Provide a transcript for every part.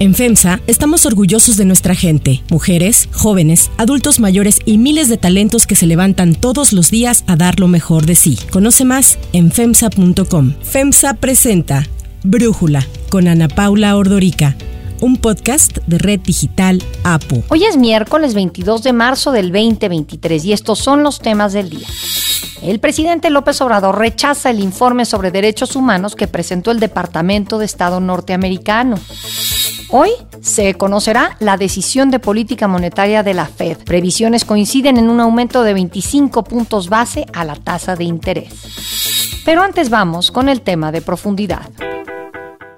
En FEMSA estamos orgullosos de nuestra gente, mujeres, jóvenes, adultos mayores y miles de talentos que se levantan todos los días a dar lo mejor de sí. Conoce más en FEMSA.com. FEMSA presenta Brújula con Ana Paula Ordorica un podcast de Red Digital APO. Hoy es miércoles 22 de marzo del 2023 y estos son los temas del día. El presidente López Obrador rechaza el informe sobre derechos humanos que presentó el Departamento de Estado norteamericano. Hoy se conocerá la decisión de política monetaria de la Fed. Previsiones coinciden en un aumento de 25 puntos base a la tasa de interés. Pero antes vamos con el tema de profundidad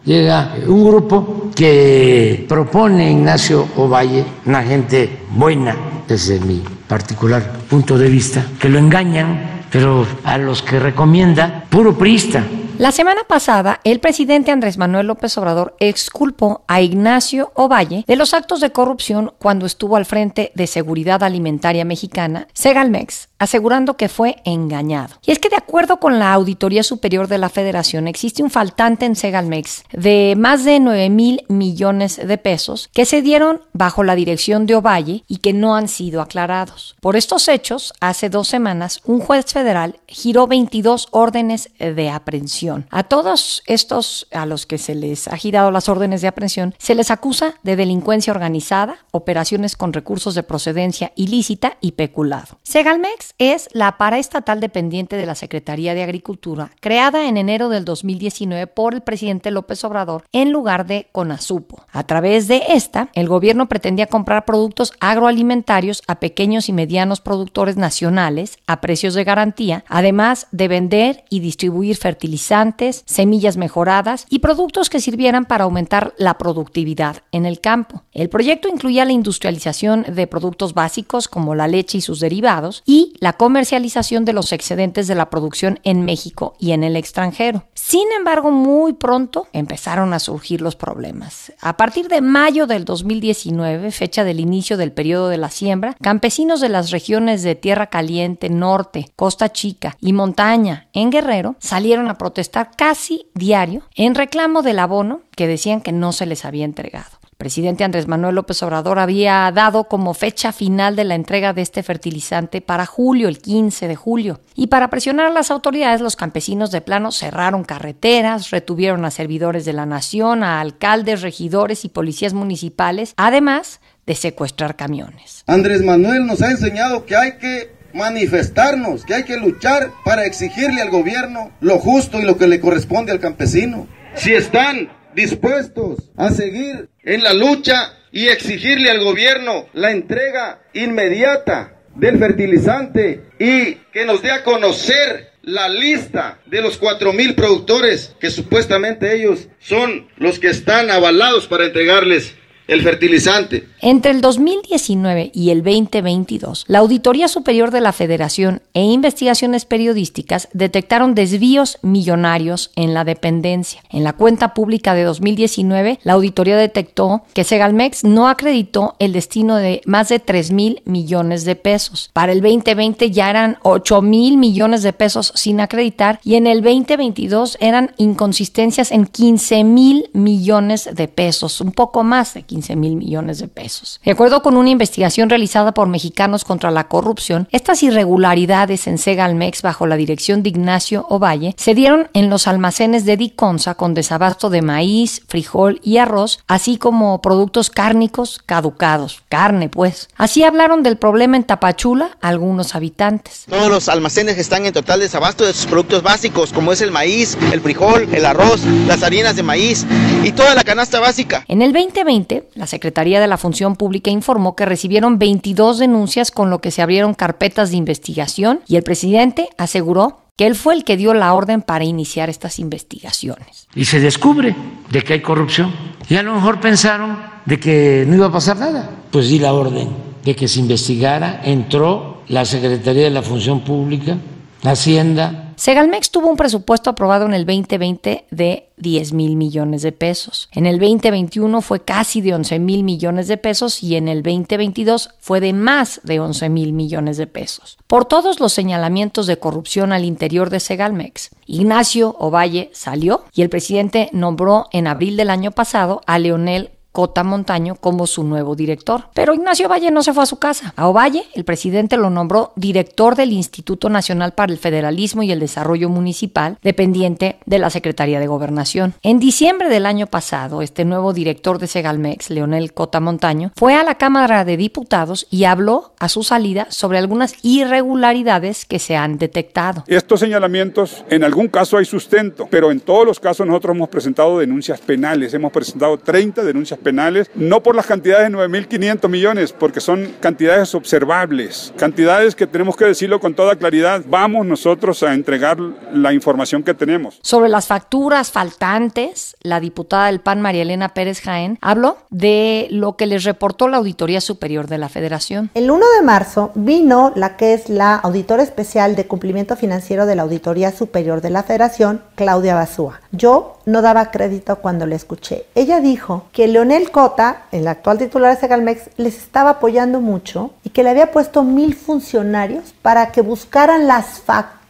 llega un grupo que propone Ignacio Ovalle, una gente buena desde mi particular punto de vista, que lo engañan, pero a los que recomienda, puro priista la semana pasada, el presidente Andrés Manuel López Obrador exculpó a Ignacio Ovalle de los actos de corrupción cuando estuvo al frente de Seguridad Alimentaria Mexicana, Segalmex, asegurando que fue engañado. Y es que de acuerdo con la Auditoría Superior de la Federación, existe un faltante en Segalmex de más de 9 mil millones de pesos que se dieron bajo la dirección de Ovalle y que no han sido aclarados. Por estos hechos, hace dos semanas, un juez federal giró 22 órdenes de aprehensión a todos estos a los que se les ha girado las órdenes de aprehensión, se les acusa de delincuencia organizada, operaciones con recursos de procedencia ilícita y peculado. Segalmex es la paraestatal dependiente de la Secretaría de Agricultura, creada en enero del 2019 por el presidente López Obrador en lugar de CONASUPO. A través de esta, el gobierno pretendía comprar productos agroalimentarios a pequeños y medianos productores nacionales a precios de garantía, además de vender y distribuir fertilizantes semillas mejoradas y productos que sirvieran para aumentar la productividad en el campo. El proyecto incluía la industrialización de productos básicos como la leche y sus derivados y la comercialización de los excedentes de la producción en México y en el extranjero. Sin embargo, muy pronto empezaron a surgir los problemas. A partir de mayo del 2019, fecha del inicio del periodo de la siembra, campesinos de las regiones de Tierra Caliente, Norte, Costa Chica y Montaña en Guerrero salieron a protestar estar casi diario en reclamo del abono que decían que no se les había entregado. El presidente Andrés Manuel López Obrador había dado como fecha final de la entrega de este fertilizante para julio, el 15 de julio. Y para presionar a las autoridades, los campesinos de plano cerraron carreteras, retuvieron a servidores de la nación, a alcaldes, regidores y policías municipales, además de secuestrar camiones. Andrés Manuel nos ha enseñado que hay que manifestarnos, que hay que luchar para exigirle al gobierno lo justo y lo que le corresponde al campesino. Si están dispuestos a seguir en la lucha y exigirle al gobierno la entrega inmediata del fertilizante y que nos dé a conocer la lista de los cuatro mil productores que supuestamente ellos son los que están avalados para entregarles el fertilizante. Entre el 2019 y el 2022, la Auditoría Superior de la Federación e investigaciones periodísticas detectaron desvíos millonarios en la dependencia. En la cuenta pública de 2019, la auditoría detectó que Segalmex no acreditó el destino de más de 3 mil millones de pesos. Para el 2020 ya eran 8 mil millones de pesos sin acreditar y en el 2022 eran inconsistencias en 15 mil millones de pesos, un poco más de 15 mil millones de pesos. De acuerdo con una investigación realizada por Mexicanos contra la Corrupción, estas irregularidades en Segalmex bajo la dirección de Ignacio Ovalle se dieron en los almacenes de Diconsa con desabasto de maíz, frijol y arroz, así como productos cárnicos caducados, carne pues. Así hablaron del problema en Tapachula algunos habitantes. Todos los almacenes están en total desabasto de sus productos básicos como es el maíz, el frijol, el arroz, las harinas de maíz y toda la canasta básica. En el 2020, la Secretaría de la Función Pública informó que recibieron 22 denuncias con lo que se abrieron carpetas de investigación y el presidente aseguró que él fue el que dio la orden para iniciar estas investigaciones. Y se descubre de que hay corrupción. Y a lo mejor pensaron de que no iba a pasar nada. Pues di la orden de que se investigara. Entró la Secretaría de la Función Pública, Hacienda, Segalmex tuvo un presupuesto aprobado en el 2020 de 10 mil millones de pesos. En el 2021 fue casi de 11 mil millones de pesos y en el 2022 fue de más de 11 mil millones de pesos. Por todos los señalamientos de corrupción al interior de Segalmex, Ignacio Ovalle salió y el presidente nombró en abril del año pasado a Leonel Cota Montaño como su nuevo director. Pero Ignacio Valle no se fue a su casa. A Ovalle, el presidente lo nombró director del Instituto Nacional para el Federalismo y el Desarrollo Municipal, dependiente de la Secretaría de Gobernación. En diciembre del año pasado, este nuevo director de Segalmex, Leonel Cota Montaño, fue a la Cámara de Diputados y habló a su salida sobre algunas irregularidades que se han detectado. Estos señalamientos, en algún caso hay sustento, pero en todos los casos nosotros hemos presentado denuncias penales. Hemos presentado 30 denuncias penales, no por las cantidades de 9.500 millones, porque son cantidades observables, cantidades que tenemos que decirlo con toda claridad. Vamos nosotros a entregar la información que tenemos. Sobre las facturas faltantes, la diputada del PAN, María Elena Pérez Jaén, habló de lo que les reportó la Auditoría Superior de la Federación. El 1 de marzo vino la que es la auditora especial de cumplimiento financiero de la Auditoría Superior de la Federación, Claudia Basúa. Yo no daba crédito cuando le escuché. Ella dijo que Leonel Cota, el actual titular de Segalmex, les estaba apoyando mucho y que le había puesto mil funcionarios para que buscaran las facturas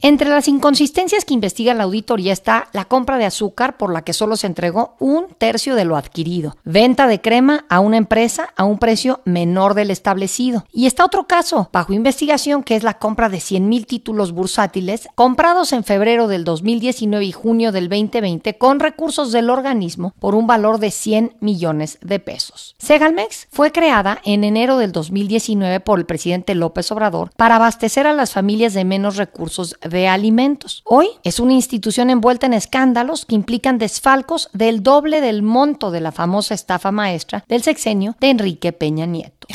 entre las inconsistencias que investiga la auditoría está la compra de azúcar por la que solo se entregó un tercio de lo adquirido, venta de crema a una empresa a un precio menor del establecido. Y está otro caso bajo investigación que es la compra de 100 mil títulos bursátiles comprados en febrero del 2019 y junio del 2020 con recursos del organismo por un valor de 100 millones de pesos. Segalmex fue creada en enero del 2019 por el presidente López Obrador para abastecer a las familias de menos recursos de alimentos. Hoy es una institución envuelta en escándalos que implican desfalcos del doble del monto de la famosa estafa maestra del sexenio de Enrique Peña Nieto.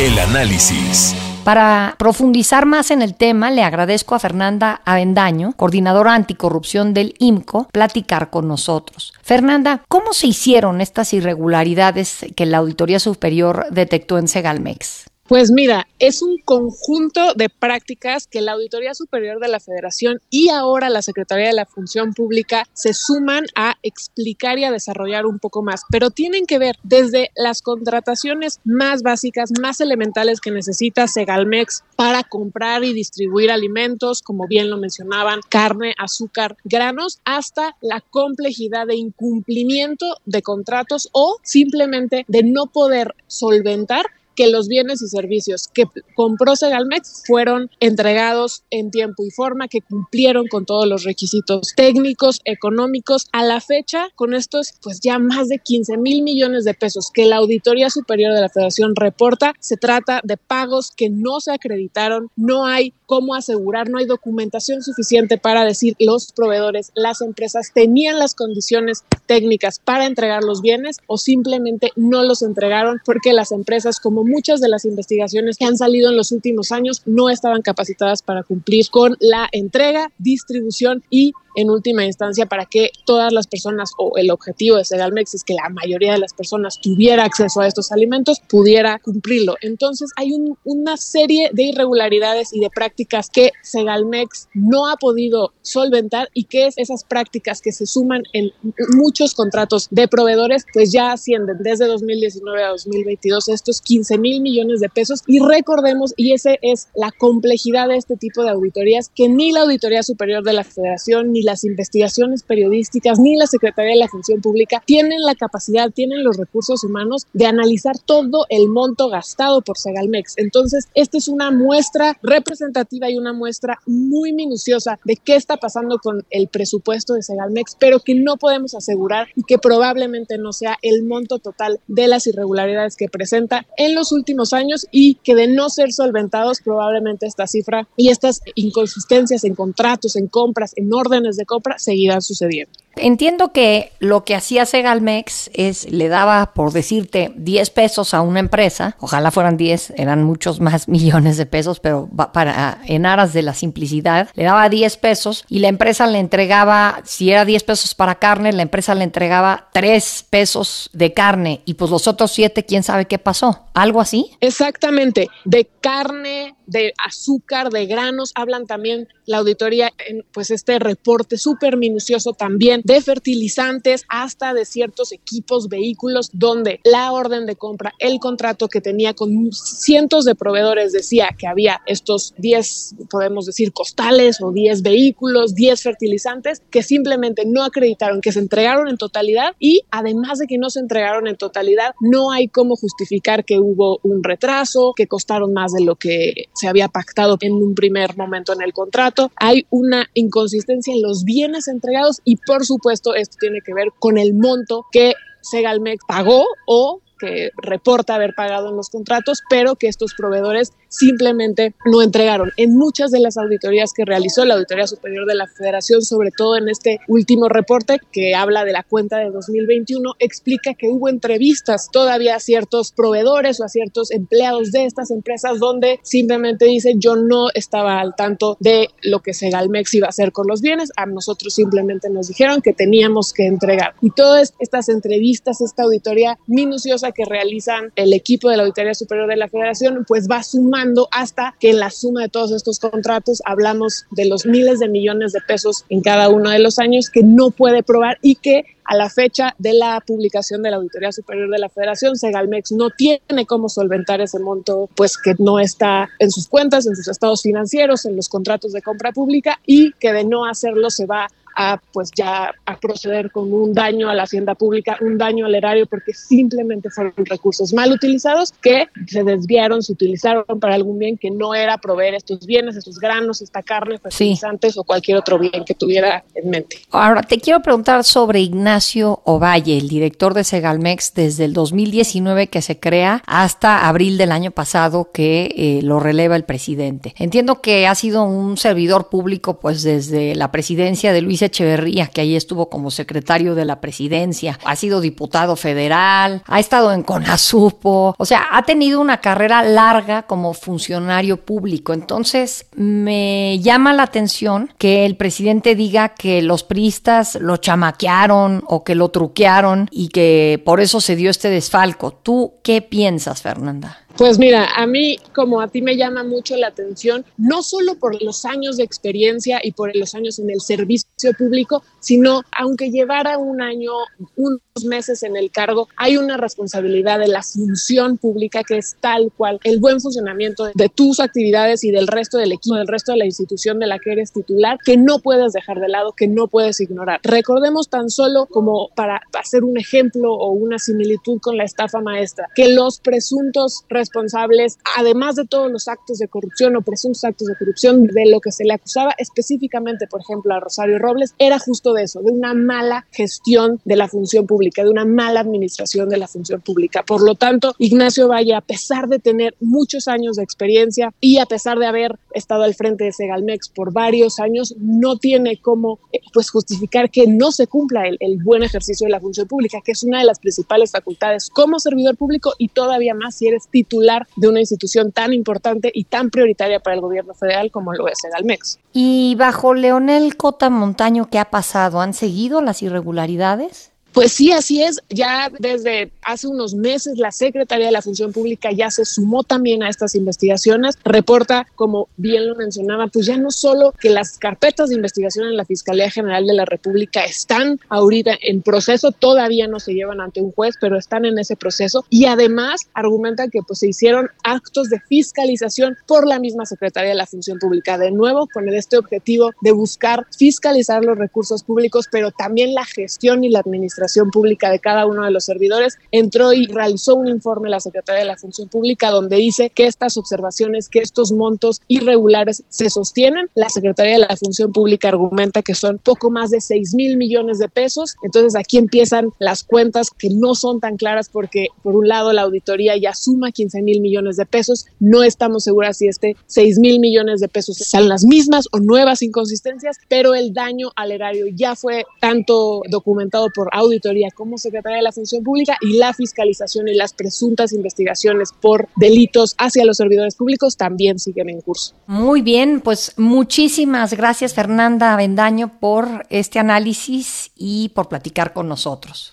El análisis. Para profundizar más en el tema, le agradezco a Fernanda Avendaño, coordinadora anticorrupción del IMCO, platicar con nosotros. Fernanda, ¿cómo se hicieron estas irregularidades que la Auditoría Superior detectó en Segalmex? Pues mira, es un conjunto de prácticas que la Auditoría Superior de la Federación y ahora la Secretaría de la Función Pública se suman a explicar y a desarrollar un poco más, pero tienen que ver desde las contrataciones más básicas, más elementales que necesita Segalmex para comprar y distribuir alimentos, como bien lo mencionaban, carne, azúcar, granos, hasta la complejidad de incumplimiento de contratos o simplemente de no poder solventar que los bienes y servicios que compró Segalmex fueron entregados en tiempo y forma, que cumplieron con todos los requisitos técnicos, económicos. A la fecha, con estos, pues ya más de 15 mil millones de pesos que la Auditoría Superior de la Federación reporta, se trata de pagos que no se acreditaron, no hay cómo asegurar, no hay documentación suficiente para decir los proveedores, las empresas tenían las condiciones técnicas para entregar los bienes o simplemente no los entregaron porque las empresas como muchas de las investigaciones que han salido en los últimos años no estaban capacitadas para cumplir con la entrega, distribución y en última instancia para que todas las personas o el objetivo de Segalmex es que la mayoría de las personas tuviera acceso a estos alimentos, pudiera cumplirlo. Entonces hay una serie de irregularidades y de prácticas que Segalmex no ha podido solventar y que es esas prácticas que se suman en muchos contratos de proveedores, pues ya ascienden desde 2019 a 2022 estos 15 mil millones de pesos y recordemos, y esa es la complejidad de este tipo de auditorías, que ni la Auditoría Superior de la Federación ni las investigaciones periodísticas, ni la Secretaría de la Función Pública tienen la capacidad, tienen los recursos humanos de analizar todo el monto gastado por Segalmex. Entonces, esta es una muestra representativa y una muestra muy minuciosa de qué está pasando con el presupuesto de Segalmex, pero que no podemos asegurar y que probablemente no sea el monto total de las irregularidades que presenta en los últimos años y que de no ser solventados probablemente esta cifra y estas inconsistencias en contratos, en compras, en órdenes de compra seguirán sucediendo. Entiendo que lo que hacía Segalmex es le daba, por decirte, 10 pesos a una empresa, ojalá fueran 10, eran muchos más millones de pesos, pero para en aras de la simplicidad, le daba 10 pesos y la empresa le entregaba, si era 10 pesos para carne, la empresa le entregaba 3 pesos de carne y pues los otros 7, quién sabe qué pasó, algo así. Exactamente, de carne, de azúcar, de granos, hablan también la auditoría en pues este reporte súper minucioso también de fertilizantes hasta de ciertos equipos, vehículos, donde la orden de compra, el contrato que tenía con cientos de proveedores decía que había estos 10, podemos decir, costales o 10 vehículos, 10 fertilizantes que simplemente no acreditaron que se entregaron en totalidad y además de que no se entregaron en totalidad, no hay cómo justificar que hubo un retraso, que costaron más de lo que se había pactado en un primer momento en el contrato. Hay una inconsistencia en los bienes entregados y por supuesto esto tiene que ver con el monto que Segalmex pagó o que reporta haber pagado en los contratos, pero que estos proveedores simplemente no entregaron. En muchas de las auditorías que realizó la Auditoría Superior de la Federación, sobre todo en este último reporte que habla de la cuenta de 2021, explica que hubo entrevistas todavía a ciertos proveedores o a ciertos empleados de estas empresas donde simplemente dice yo no estaba al tanto de lo que Segalmex iba a hacer con los bienes, a nosotros simplemente nos dijeron que teníamos que entregar. Y todas estas entrevistas, esta auditoría minuciosa que realizan el equipo de la Auditoría Superior de la Federación, pues va sumando hasta que en la suma de todos estos contratos hablamos de los miles de millones de pesos en cada uno de los años que no puede probar y que a la fecha de la publicación de la Auditoría Superior de la Federación, Segalmex no tiene cómo solventar ese monto, pues que no está en sus cuentas, en sus estados financieros, en los contratos de compra pública y que de no hacerlo se va a pues ya a proceder con un daño a la hacienda pública, un daño al erario porque simplemente fueron recursos mal utilizados que se desviaron, se utilizaron para algún bien que no era proveer estos bienes, estos granos, esta carne, fertilizantes o cualquier otro bien que tuviera en mente. Ahora te quiero preguntar sobre Ignacio Ovalle, el director de Segalmex desde el 2019 que se crea hasta abril del año pasado que eh, lo releva el presidente. Entiendo que ha sido un servidor público pues desde la presidencia de Luis Echeverría, que ahí estuvo como secretario de la presidencia, ha sido diputado federal, ha estado en CONASUPO, o sea, ha tenido una carrera larga como funcionario público. Entonces, me llama la atención que el presidente diga que los priistas lo chamaquearon o que lo truquearon y que por eso se dio este desfalco. ¿Tú qué piensas, Fernanda? Pues mira, a mí como a ti me llama mucho la atención, no solo por los años de experiencia y por los años en el servicio público, sino aunque llevara un año, unos meses en el cargo, hay una responsabilidad de la función pública que es tal cual el buen funcionamiento de tus actividades y del resto del equipo, del resto de la institución de la que eres titular, que no puedes dejar de lado, que no puedes ignorar. Recordemos tan solo como para hacer un ejemplo o una similitud con la estafa maestra, que los presuntos responsables, además de todos los actos de corrupción o presuntos actos de corrupción de lo que se le acusaba específicamente, por ejemplo, a Rosario Robles, era justo de eso, de una mala gestión de la función pública, de una mala administración de la función pública. Por lo tanto, Ignacio Valle, a pesar de tener muchos años de experiencia y a pesar de haber estado al frente de Segalmex por varios años, no tiene cómo eh, pues justificar que no se cumpla el, el buen ejercicio de la función pública, que es una de las principales facultades como servidor público y todavía más si eres titular de una institución tan importante y tan prioritaria para el gobierno federal como lo es Egalmex. Y bajo Leonel Cota Montaño, ¿qué ha pasado? ¿Han seguido las irregularidades? Pues sí, así es. Ya desde hace unos meses la Secretaría de la Función Pública ya se sumó también a estas investigaciones. Reporta, como bien lo mencionaba, pues ya no solo que las carpetas de investigación en la Fiscalía General de la República están ahorita en proceso, todavía no se llevan ante un juez, pero están en ese proceso. Y además argumentan que pues se hicieron actos de fiscalización por la misma Secretaría de la Función Pública. De nuevo, con este objetivo de buscar fiscalizar los recursos públicos, pero también la gestión y la administración pública de cada uno de los servidores, entró y realizó un informe la Secretaría de la Función Pública donde dice que estas observaciones, que estos montos irregulares se sostienen. La Secretaría de la Función Pública argumenta que son poco más de 6 mil millones de pesos. Entonces aquí empiezan las cuentas que no son tan claras porque por un lado la auditoría ya suma 15 mil millones de pesos. No estamos seguras si este 6 mil millones de pesos son las mismas o nuevas inconsistencias, pero el daño al erario ya fue tanto documentado por audio Auditoría como Secretaría de la Función Pública y la fiscalización y las presuntas investigaciones por delitos hacia los servidores públicos también siguen en curso. Muy bien, pues muchísimas gracias Fernanda Avendaño por este análisis y por platicar con nosotros.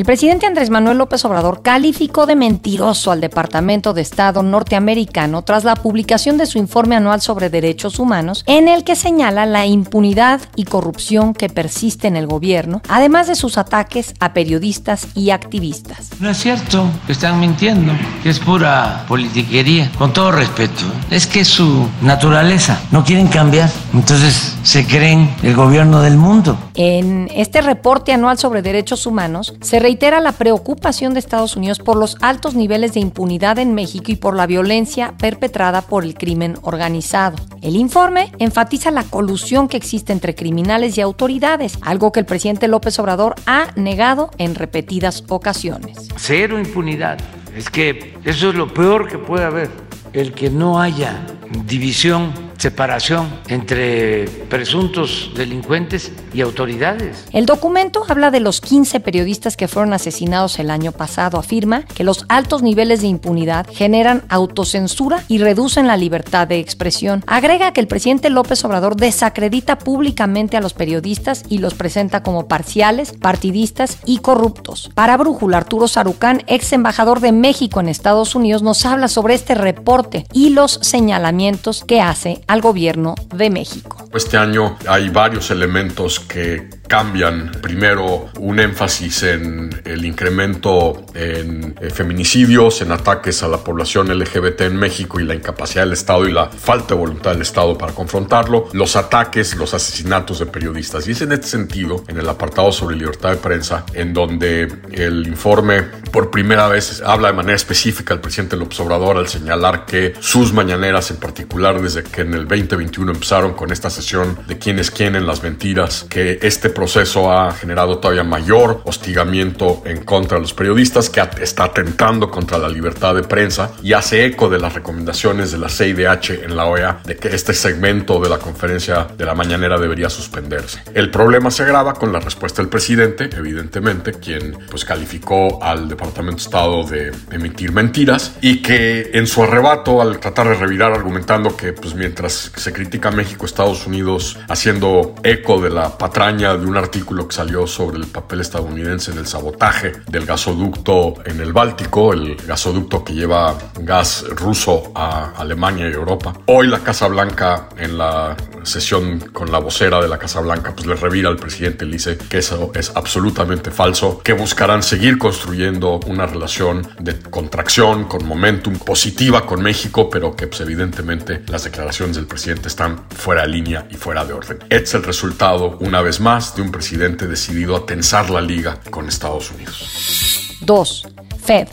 El presidente Andrés Manuel López Obrador calificó de mentiroso al Departamento de Estado norteamericano tras la publicación de su informe anual sobre derechos humanos, en el que señala la impunidad y corrupción que persiste en el gobierno, además de sus ataques a periodistas y activistas. No es cierto que están mintiendo, que es pura politiquería, con todo respeto. Es que es su naturaleza, no quieren cambiar, entonces se creen el gobierno del mundo. En este reporte anual sobre derechos humanos se reitera la preocupación de Estados Unidos por los altos niveles de impunidad en México y por la violencia perpetrada por el crimen organizado. El informe enfatiza la colusión que existe entre criminales y autoridades, algo que el presidente López Obrador ha negado en repetidas ocasiones. Cero impunidad. Es que eso es lo peor que puede haber, el que no haya división separación entre presuntos delincuentes y autoridades. El documento habla de los 15 periodistas que fueron asesinados el año pasado. Afirma que los altos niveles de impunidad generan autocensura y reducen la libertad de expresión. Agrega que el presidente López Obrador desacredita públicamente a los periodistas y los presenta como parciales, partidistas y corruptos. Para Brújula, Arturo Sarucán, ex embajador de México en Estados Unidos, nos habla sobre este reporte y los señalamientos que hace al gobierno de México. Este año hay varios elementos que cambian. Primero, un énfasis en el incremento en eh, feminicidios, en ataques a la población LGBT en México y la incapacidad del Estado y la falta de voluntad del Estado para confrontarlo. Los ataques, los asesinatos de periodistas. Y es en este sentido, en el apartado sobre libertad de prensa, en donde el informe por primera vez habla de manera específica al presidente López Obrador al señalar que sus mañaneras en particular desde que en el 2021 empezaron con esta sesión de quién es quién en las mentiras, que este proceso ha generado todavía mayor hostigamiento en contra de los periodistas, que está atentando contra la libertad de prensa y hace eco de las recomendaciones de la CIDH en la OEA de que este segmento de la conferencia de la mañanera debería suspenderse. El problema se agrava con la respuesta del presidente, evidentemente, quien pues calificó al Departamento de Estado de emitir mentiras y que en su arrebato al tratar de revirar argumentando que pues mientras se critica a México, Estados Unidos haciendo eco de la patraña de un artículo que salió sobre el papel estadounidense en el sabotaje del gasoducto en el Báltico, el gasoducto que lleva gas ruso a Alemania y Europa. Hoy la Casa Blanca en la sesión con la vocera de la Casa Blanca pues le revira al presidente le dice que eso es absolutamente falso, que buscarán seguir construyendo una relación de contracción con momentum positiva con México, pero que pues, evidentemente las declaraciones del presidente están fuera de línea y fuera de orden. Este es el resultado, una vez más, de un presidente decidido a tensar la liga con Estados Unidos. 2. Fed.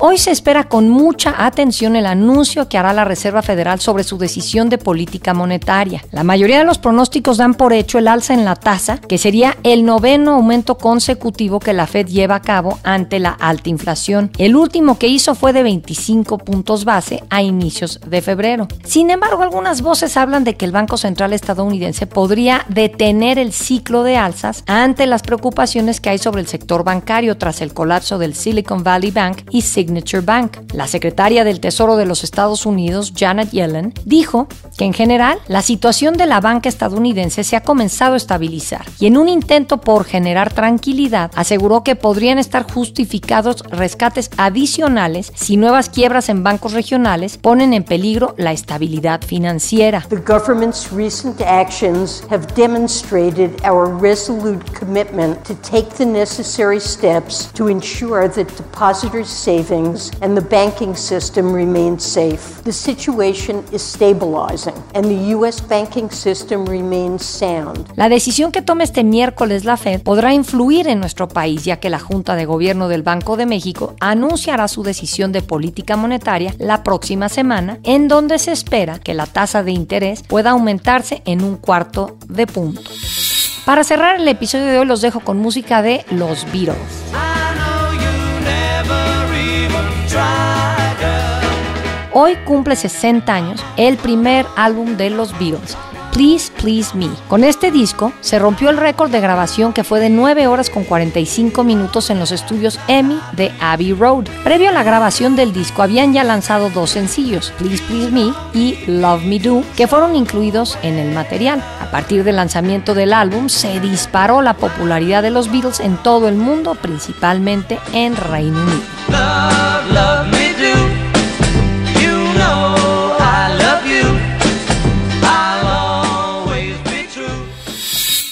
Hoy se espera con mucha atención el anuncio que hará la Reserva Federal sobre su decisión de política monetaria. La mayoría de los pronósticos dan por hecho el alza en la tasa, que sería el noveno aumento consecutivo que la Fed lleva a cabo ante la alta inflación. El último que hizo fue de 25 puntos base a inicios de febrero. Sin embargo, algunas voces hablan de que el Banco Central estadounidense podría detener el ciclo de alzas ante las preocupaciones que hay sobre el sector bancario tras el colapso del Silicon Valley Bank y Signature Bank. La secretaria del Tesoro de los Estados Unidos, Janet Yellen, dijo que en general la situación de la banca estadounidense se ha comenzado a estabilizar y en un intento por generar tranquilidad aseguró que podrían estar justificados rescates adicionales si nuevas quiebras en bancos regionales ponen en peligro la estabilidad financiera. The government's recent actions have demonstrated our resolute commitment to take the necessary steps to ensure that savings and the banking system remain safe. The situation is stabilizing and the U.S. banking system remains sound. La decisión que tome este miércoles la Fed podrá influir en nuestro país, ya que la Junta de Gobierno del Banco de México anunciará su decisión de política monetaria la próxima semana, en donde se espera que la tasa de interés pueda aumentarse en un cuarto de punto. Para cerrar el episodio de hoy los dejo con música de Los Beatles. Hoy cumple 60 años el primer álbum de los Beatles. Please Please Me. Con este disco se rompió el récord de grabación que fue de 9 horas con 45 minutos en los estudios EMI de Abbey Road. Previo a la grabación del disco habían ya lanzado dos sencillos, Please Please Me y Love Me Do, que fueron incluidos en el material. A partir del lanzamiento del álbum se disparó la popularidad de los Beatles en todo el mundo, principalmente en Reino Unido.